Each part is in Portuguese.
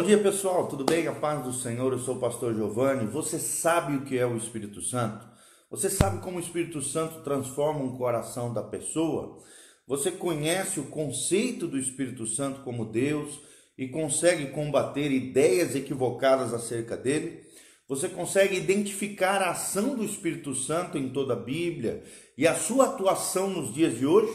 Bom dia pessoal, tudo bem? A paz do Senhor, eu sou o pastor Giovanni. Você sabe o que é o Espírito Santo? Você sabe como o Espírito Santo transforma um coração da pessoa? Você conhece o conceito do Espírito Santo como Deus e consegue combater ideias equivocadas acerca dele? Você consegue identificar a ação do Espírito Santo em toda a Bíblia e a sua atuação nos dias de hoje?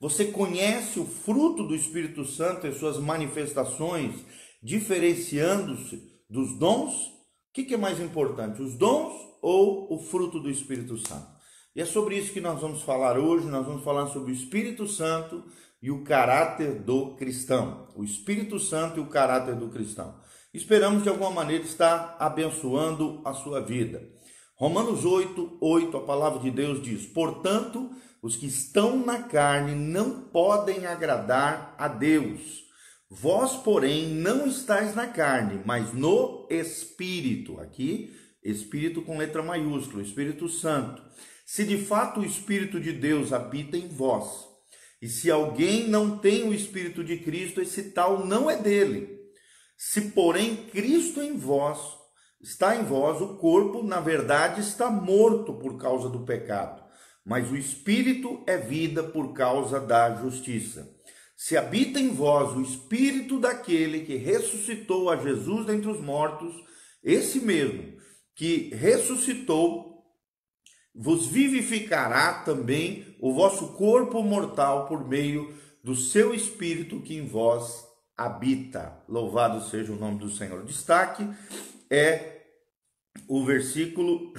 Você conhece o fruto do Espírito Santo e suas manifestações diferenciando-se dos dons, o que, que é mais importante, os dons ou o fruto do Espírito Santo? E é sobre isso que nós vamos falar hoje. Nós vamos falar sobre o Espírito Santo e o caráter do cristão. O Espírito Santo e o caráter do cristão. Esperamos de alguma maneira estar abençoando a sua vida. Romanos 8, 8, a palavra de Deus diz: Portanto, os que estão na carne não podem agradar a Deus. Vós, porém, não estáis na carne, mas no Espírito. Aqui, Espírito com letra maiúscula, Espírito Santo. Se de fato o Espírito de Deus habita em vós. E se alguém não tem o Espírito de Cristo, esse tal não é dele. Se, porém, Cristo em vós está em vós, o corpo, na verdade, está morto por causa do pecado, mas o Espírito é vida por causa da justiça. Se habita em vós o espírito daquele que ressuscitou a Jesus dentre os mortos, esse mesmo que ressuscitou, vos vivificará também o vosso corpo mortal por meio do seu espírito que em vós habita. Louvado seja o nome do Senhor. Destaque é o versículo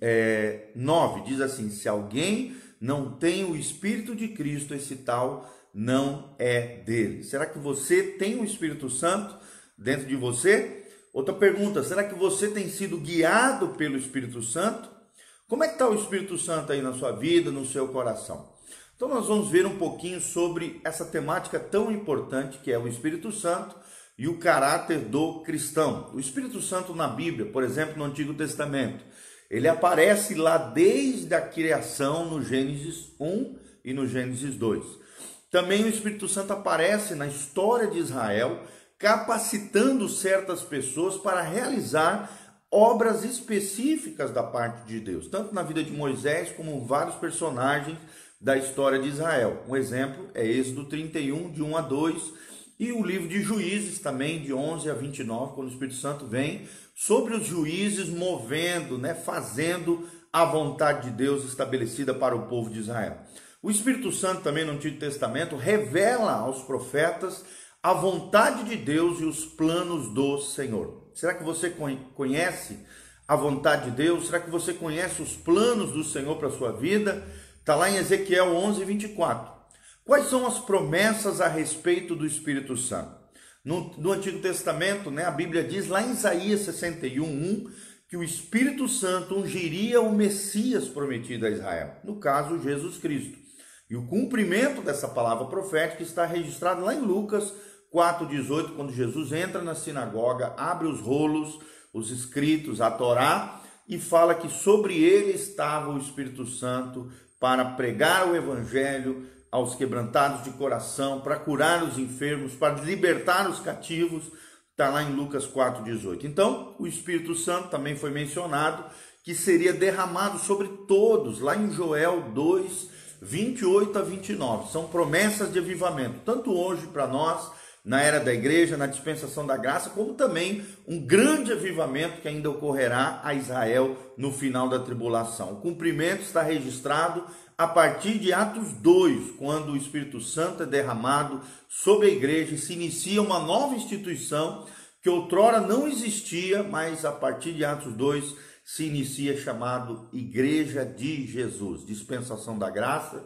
é, 9: diz assim: Se alguém não tem o Espírito de Cristo, esse tal não é dele. Será que você tem o Espírito Santo dentro de você? Outra pergunta: será que você tem sido guiado pelo Espírito Santo? Como é que está o Espírito Santo aí na sua vida, no seu coração? Então nós vamos ver um pouquinho sobre essa temática tão importante que é o Espírito Santo e o caráter do cristão. O Espírito Santo na Bíblia, por exemplo, no Antigo Testamento, ele aparece lá desde a criação no Gênesis 1 e no Gênesis 2. Também o Espírito Santo aparece na história de Israel, capacitando certas pessoas para realizar obras específicas da parte de Deus, tanto na vida de Moisés como vários personagens da história de Israel. Um exemplo é Êxodo 31, de 1 a 2, e o livro de Juízes também, de 11 a 29, quando o Espírito Santo vem sobre os juízes movendo, né, fazendo a vontade de Deus estabelecida para o povo de Israel. O Espírito Santo também no Antigo Testamento revela aos profetas a vontade de Deus e os planos do Senhor. Será que você conhece a vontade de Deus? Será que você conhece os planos do Senhor para a sua vida? Está lá em Ezequiel 11, 24. Quais são as promessas a respeito do Espírito Santo? No, no Antigo Testamento, né, a Bíblia diz lá em Isaías 61, 1, que o Espírito Santo ungiria o Messias prometido a Israel, no caso, Jesus Cristo. E o cumprimento dessa palavra profética está registrado lá em Lucas 4,18, quando Jesus entra na sinagoga, abre os rolos, os escritos, a Torá, e fala que sobre ele estava o Espírito Santo para pregar o evangelho aos quebrantados de coração, para curar os enfermos, para libertar os cativos. Está lá em Lucas 4,18. Então, o Espírito Santo também foi mencionado que seria derramado sobre todos, lá em Joel 2, 28 a 29. São promessas de avivamento, tanto hoje para nós, na era da igreja, na dispensação da graça, como também um grande avivamento que ainda ocorrerá a Israel no final da tribulação. O cumprimento está registrado a partir de Atos 2, quando o Espírito Santo é derramado sobre a igreja e se inicia uma nova instituição que outrora não existia, mas a partir de Atos 2 se inicia chamado Igreja de Jesus, dispensação da graça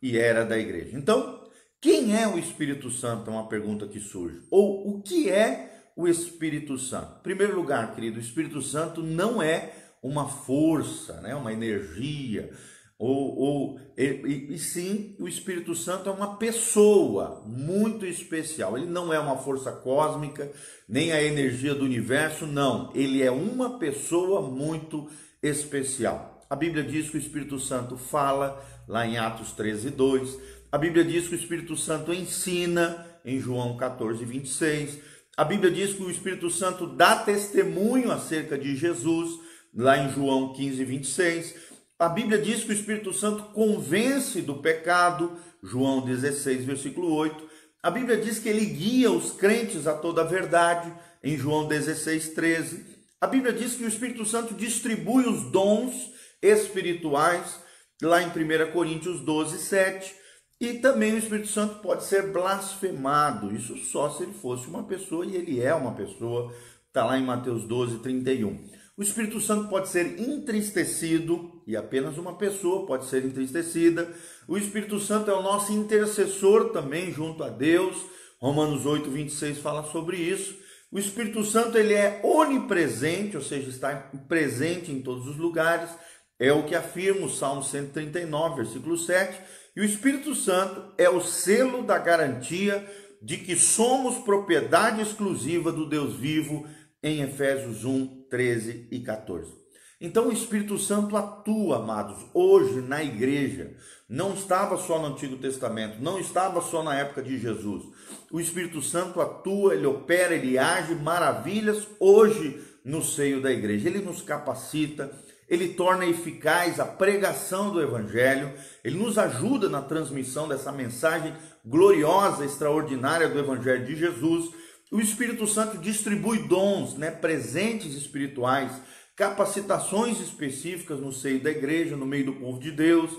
e era da igreja. Então, quem é o Espírito Santo? É uma pergunta que surge. Ou o que é o Espírito Santo? Em primeiro lugar, querido, o Espírito Santo não é uma força, né? uma energia, ou, ou e, e, sim, o Espírito Santo é uma pessoa muito especial. Ele não é uma força cósmica, nem a energia do universo, não. Ele é uma pessoa muito especial. A Bíblia diz que o Espírito Santo fala, lá em Atos 13, 2. A Bíblia diz que o Espírito Santo ensina, em João 14, 26. A Bíblia diz que o Espírito Santo dá testemunho acerca de Jesus, lá em João 15, 26. A Bíblia diz que o Espírito Santo convence do pecado, João 16, versículo 8. A Bíblia diz que ele guia os crentes a toda a verdade, em João 16, 13. A Bíblia diz que o Espírito Santo distribui os dons espirituais, lá em 1 Coríntios 12, 7. E também o Espírito Santo pode ser blasfemado, isso só se ele fosse uma pessoa, e ele é uma pessoa, está lá em Mateus 12, 31. O Espírito Santo pode ser entristecido, e apenas uma pessoa pode ser entristecida. O Espírito Santo é o nosso intercessor também junto a Deus. Romanos 8, 26 fala sobre isso. O Espírito Santo ele é onipresente, ou seja, está presente em todos os lugares. É o que afirma o Salmo 139, versículo 7 e o Espírito Santo é o selo da garantia de que somos propriedade exclusiva do Deus vivo, em Efésios 1, 13 e 14. Então o Espírito Santo atua, amados, hoje na igreja. Não estava só no Antigo Testamento, não estava só na época de Jesus. O Espírito Santo atua, ele opera, ele age maravilhas hoje no seio da igreja. Ele nos capacita, ele torna eficaz a pregação do Evangelho, ele nos ajuda na transmissão dessa mensagem gloriosa, extraordinária do Evangelho de Jesus. O Espírito Santo distribui dons, né, presentes espirituais, capacitações específicas no seio da igreja, no meio do povo de Deus.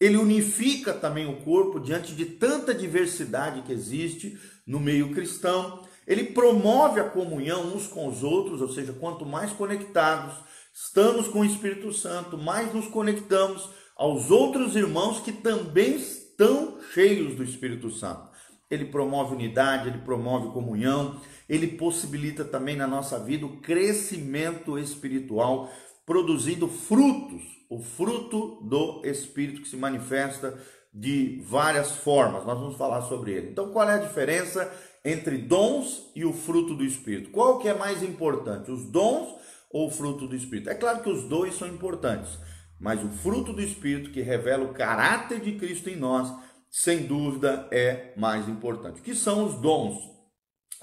Ele unifica também o corpo diante de tanta diversidade que existe no meio cristão. Ele promove a comunhão uns com os outros, ou seja, quanto mais conectados, estamos com o Espírito Santo, mais nos conectamos aos outros irmãos que também estão cheios do Espírito Santo. Ele promove unidade, ele promove comunhão, ele possibilita também na nossa vida o crescimento espiritual, produzindo frutos, o fruto do Espírito que se manifesta de várias formas. Nós vamos falar sobre ele. Então, qual é a diferença entre dons e o fruto do Espírito? Qual que é mais importante, os dons ou o fruto do Espírito? É claro que os dois são importantes, mas o fruto do Espírito, que revela o caráter de Cristo em nós, sem dúvida é mais importante. O que são os dons?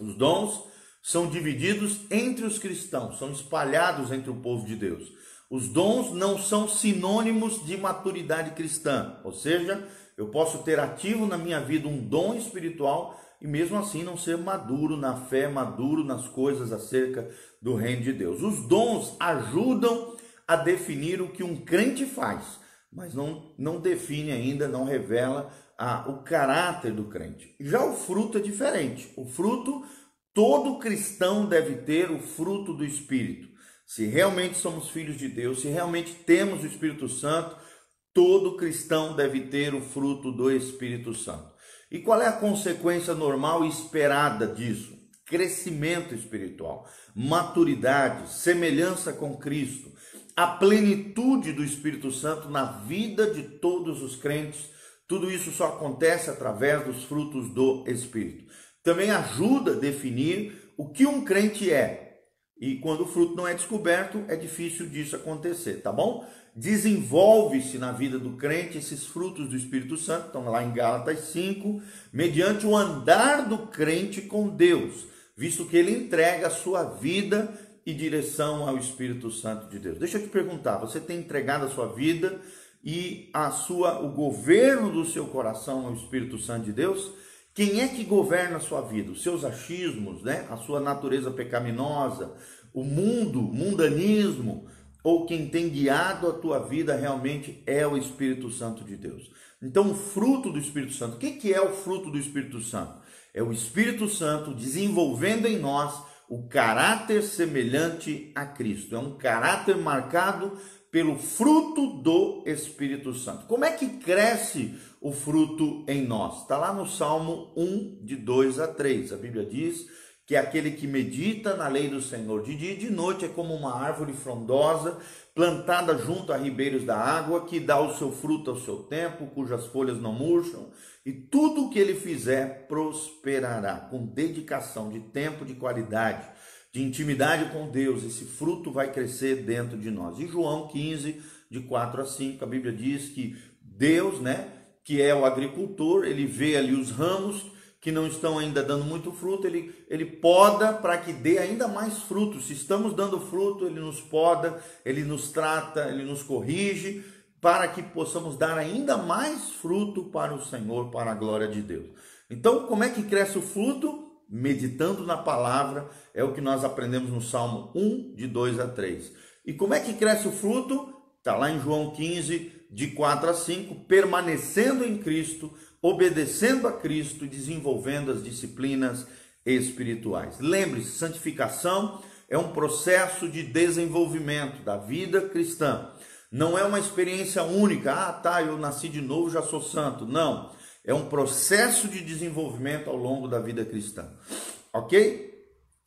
Os dons são divididos entre os cristãos, são espalhados entre o povo de Deus. Os dons não são sinônimos de maturidade cristã, ou seja, eu posso ter ativo na minha vida um dom espiritual e mesmo assim não ser maduro na fé, maduro nas coisas acerca do reino de Deus. Os dons ajudam a definir o que um crente faz, mas não, não define ainda, não revela a, o caráter do crente. Já o fruto é diferente. O fruto, todo cristão deve ter o fruto do Espírito. Se realmente somos filhos de Deus, se realmente temos o Espírito Santo, todo cristão deve ter o fruto do Espírito Santo. E qual é a consequência normal e esperada disso? Crescimento espiritual, maturidade, semelhança com Cristo, a plenitude do Espírito Santo na vida de todos os crentes. Tudo isso só acontece através dos frutos do Espírito. Também ajuda a definir o que um crente é. E quando o fruto não é descoberto, é difícil disso acontecer, tá bom? desenvolve-se na vida do crente esses frutos do Espírito Santo, estão lá em Gálatas 5, mediante o andar do crente com Deus, visto que ele entrega a sua vida e direção ao Espírito Santo de Deus. Deixa eu te perguntar, você tem entregado a sua vida e a sua o governo do seu coração ao Espírito Santo de Deus? Quem é que governa a sua vida? Os seus achismos, né? A sua natureza pecaminosa, o mundo, mundanismo, ou quem tem guiado a tua vida realmente é o Espírito Santo de Deus. Então, o fruto do Espírito Santo, o que é o fruto do Espírito Santo? É o Espírito Santo desenvolvendo em nós o caráter semelhante a Cristo. É um caráter marcado pelo fruto do Espírito Santo. Como é que cresce o fruto em nós? Está lá no Salmo 1, de 2 a 3. A Bíblia diz que é aquele que medita na lei do Senhor de dia e de noite é como uma árvore frondosa plantada junto a ribeiros da água, que dá o seu fruto ao seu tempo, cujas folhas não murcham, e tudo o que ele fizer prosperará, com dedicação de tempo de qualidade, de intimidade com Deus, esse fruto vai crescer dentro de nós. E João 15, de 4 a 5, a Bíblia diz que Deus, né, que é o agricultor, ele vê ali os ramos que não estão ainda dando muito fruto, ele, ele poda para que dê ainda mais fruto. Se estamos dando fruto, ele nos poda, ele nos trata, ele nos corrige, para que possamos dar ainda mais fruto para o Senhor, para a glória de Deus. Então, como é que cresce o fruto? Meditando na palavra, é o que nós aprendemos no Salmo 1, de 2 a 3. E como é que cresce o fruto? Está lá em João 15, de 4 a 5, permanecendo em Cristo, obedecendo a Cristo desenvolvendo as disciplinas espirituais. Lembre-se, santificação é um processo de desenvolvimento da vida cristã. Não é uma experiência única. Ah, tá, eu nasci de novo, já sou santo. Não. É um processo de desenvolvimento ao longo da vida cristã. Ok?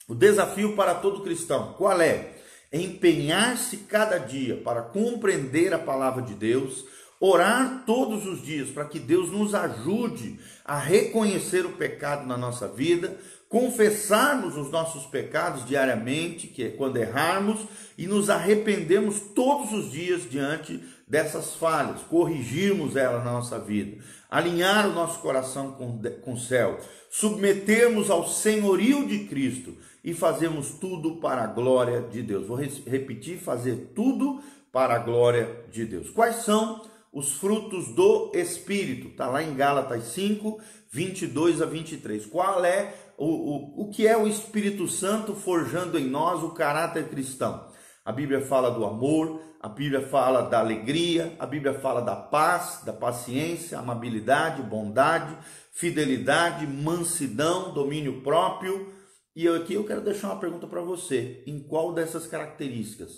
O desafio para todo cristão, qual é? Empenhar-se cada dia para compreender a palavra de Deus, orar todos os dias para que Deus nos ajude a reconhecer o pecado na nossa vida, confessarmos os nossos pecados diariamente, que é quando errarmos, e nos arrependermos todos os dias diante dessas falhas, corrigirmos ela na nossa vida, alinhar o nosso coração com, com o céu, submetermos ao senhorio de Cristo e fazermos tudo para a glória de Deus. Vou repetir: fazer tudo para a glória de Deus. Quais são os frutos do Espírito? Está lá em Gálatas 5, 22 a 23. Qual é o, o, o que é o Espírito Santo forjando em nós o caráter cristão? A Bíblia fala do amor, a Bíblia fala da alegria, a Bíblia fala da paz, da paciência, amabilidade, bondade, fidelidade, mansidão, domínio próprio. E aqui eu quero deixar uma pergunta para você: em qual dessas características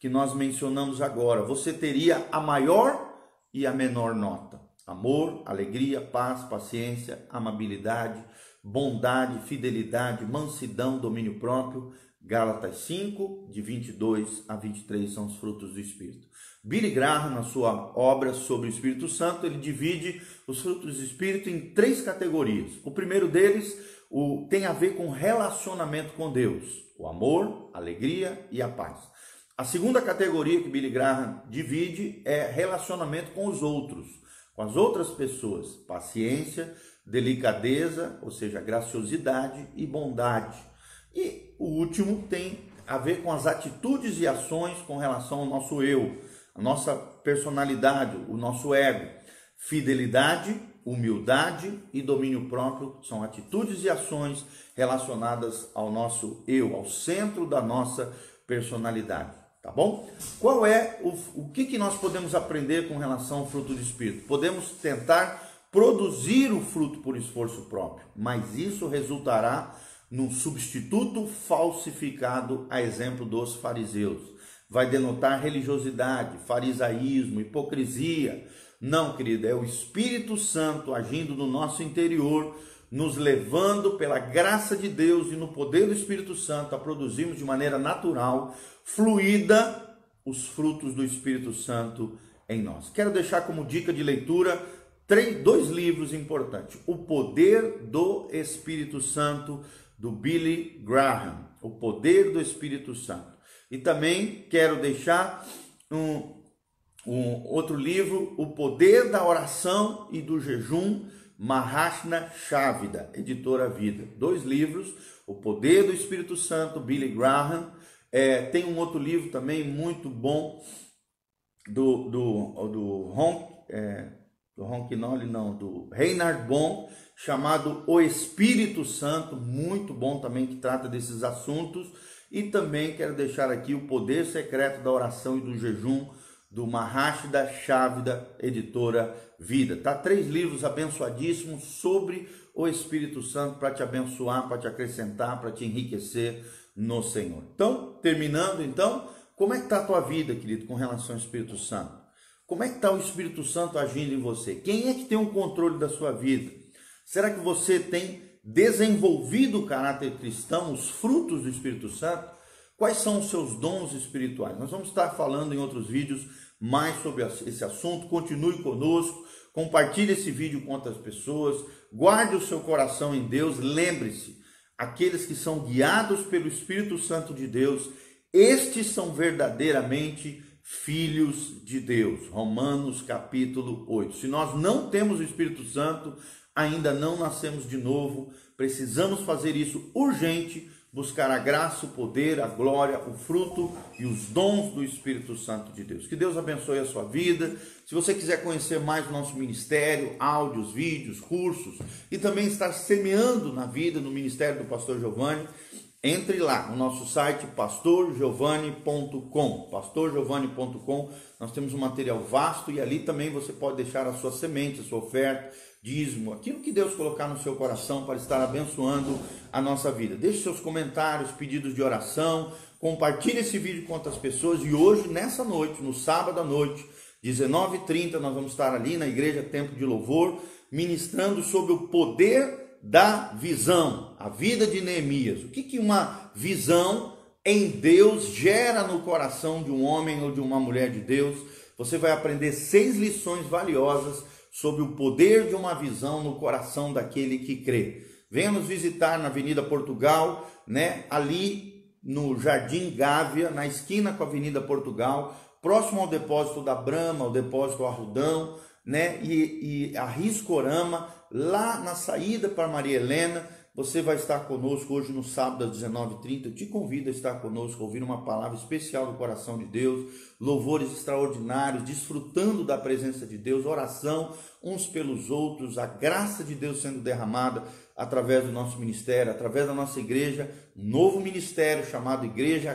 que nós mencionamos agora você teria a maior e a menor nota? Amor, alegria, paz, paciência, amabilidade, bondade, fidelidade, mansidão, domínio próprio. Gálatas 5, de 22 a 23 são os frutos do Espírito. Billy Graham, na sua obra sobre o Espírito Santo, ele divide os frutos do Espírito em três categorias. O primeiro deles o, tem a ver com relacionamento com Deus: o amor, a alegria e a paz. A segunda categoria que Billy Graham divide é relacionamento com os outros, com as outras pessoas: paciência, delicadeza, ou seja, graciosidade e bondade. E o último tem a ver com as atitudes e ações com relação ao nosso eu, a nossa personalidade, o nosso ego. Fidelidade, humildade e domínio próprio são atitudes e ações relacionadas ao nosso eu, ao centro da nossa personalidade. Tá bom? Qual é o, o que, que nós podemos aprender com relação ao fruto do Espírito? Podemos tentar produzir o fruto por esforço próprio, mas isso resultará num substituto falsificado, a exemplo dos fariseus. Vai denotar religiosidade, farisaísmo, hipocrisia. Não, querida, é o Espírito Santo agindo no nosso interior, nos levando pela graça de Deus e no poder do Espírito Santo a produzirmos de maneira natural, fluida, os frutos do Espírito Santo em nós. Quero deixar como dica de leitura três, dois livros importantes: O Poder do Espírito Santo, do Billy Graham, O Poder do Espírito Santo. E também quero deixar um, um outro livro, O Poder da Oração e do Jejum, Mahashna Chávida, editora Vida. Dois livros, O Poder do Espírito Santo, Billy Graham. É, tem um outro livro também muito bom do, do, do Ron, é, do Ronquinoli, não, do Reinhard Bonn, chamado O Espírito Santo, muito bom também, que trata desses assuntos. E também quero deixar aqui o Poder Secreto da Oração e do Jejum, do Mahashida Chávida, editora Vida. Tá três livros abençoadíssimos sobre o Espírito Santo para te abençoar, para te acrescentar, para te enriquecer no Senhor. Então, terminando então, como é que está a tua vida, querido, com relação ao Espírito Santo? Como é que está o Espírito Santo agindo em você? Quem é que tem o um controle da sua vida? Será que você tem desenvolvido o caráter cristão, os frutos do Espírito Santo? Quais são os seus dons espirituais? Nós vamos estar falando em outros vídeos mais sobre esse assunto. Continue conosco, compartilhe esse vídeo com outras pessoas, guarde o seu coração em Deus. Lembre-se, aqueles que são guiados pelo Espírito Santo de Deus, estes são verdadeiramente filhos de Deus. Romanos capítulo 8. Se nós não temos o Espírito Santo, ainda não nascemos de novo, precisamos fazer isso urgente, buscar a graça, o poder, a glória, o fruto e os dons do Espírito Santo de Deus. Que Deus abençoe a sua vida. Se você quiser conhecer mais o nosso ministério, áudios, vídeos, cursos e também estar semeando na vida no ministério do pastor Giovanni, entre lá no nosso site pastorgiovanni.com, pastorgiovanni.com. Nós temos um material vasto e ali também você pode deixar a sua semente, a sua oferta, dízimo, aquilo que Deus colocar no seu coração para estar abençoando a nossa vida. Deixe seus comentários, pedidos de oração, compartilhe esse vídeo com outras pessoas e hoje, nessa noite, no sábado à noite, 19h30, nós vamos estar ali na Igreja Tempo de Louvor, ministrando sobre o poder da visão, a vida de Neemias. O que, que uma visão em Deus gera no coração de um homem ou de uma mulher de Deus? Você vai aprender seis lições valiosas sobre o poder de uma visão no coração daquele que crê. Venha nos visitar na Avenida Portugal, né? Ali no Jardim Gávea, na esquina com a Avenida Portugal, próximo ao depósito da Brama, ao depósito Arrudão, né? E, e a Riscorama, lá na saída para Maria Helena. Você vai estar conosco hoje no sábado às 19h30. Eu te convido a estar conosco, ouvir uma palavra especial do coração de Deus, louvores extraordinários, desfrutando da presença de Deus, oração uns pelos outros, a graça de Deus sendo derramada através do nosso ministério, através da nossa igreja, um novo ministério chamado Igreja